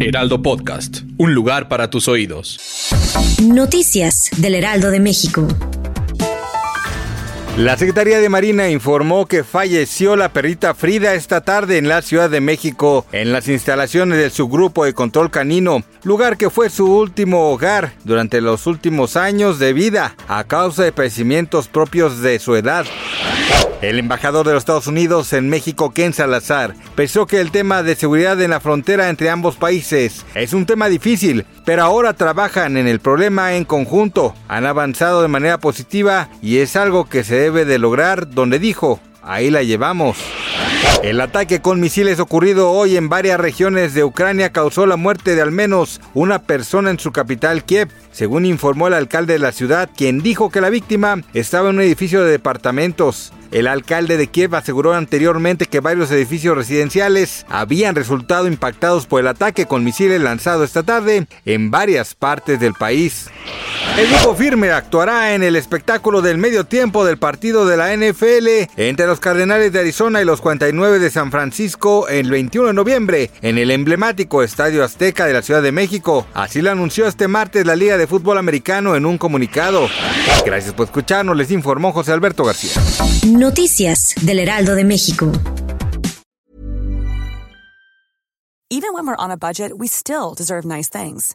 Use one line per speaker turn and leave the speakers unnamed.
Heraldo Podcast, un lugar para tus oídos.
Noticias del Heraldo de México.
La Secretaría de Marina informó que falleció la perrita Frida esta tarde en la Ciudad de México, en las instalaciones del subgrupo de control canino, lugar que fue su último hogar durante los últimos años de vida a causa de padecimientos propios de su edad. El embajador de los Estados Unidos en México, Ken Salazar, pensó que el tema de seguridad en la frontera entre ambos países es un tema difícil, pero ahora trabajan en el problema en conjunto, han avanzado de manera positiva y es algo que se debe de lograr, donde dijo, ahí la llevamos. El ataque con misiles ocurrido hoy en varias regiones de Ucrania causó la muerte de al menos una persona en su capital Kiev, según informó el alcalde de la ciudad, quien dijo que la víctima estaba en un edificio de departamentos. El alcalde de Kiev aseguró anteriormente que varios edificios residenciales habían resultado impactados por el ataque con misiles lanzado esta tarde en varias partes del país. El grupo firme actuará en el espectáculo del medio tiempo del partido de la NFL entre los Cardenales de Arizona y los 49 de San Francisco el 21 de noviembre en el emblemático Estadio Azteca de la Ciudad de México. Así lo anunció este martes la Liga de Fútbol Americano en un comunicado. Gracias por escucharnos, les informó José Alberto García.
Noticias del Heraldo de México.
Even when we're on a budget, we still deserve nice things.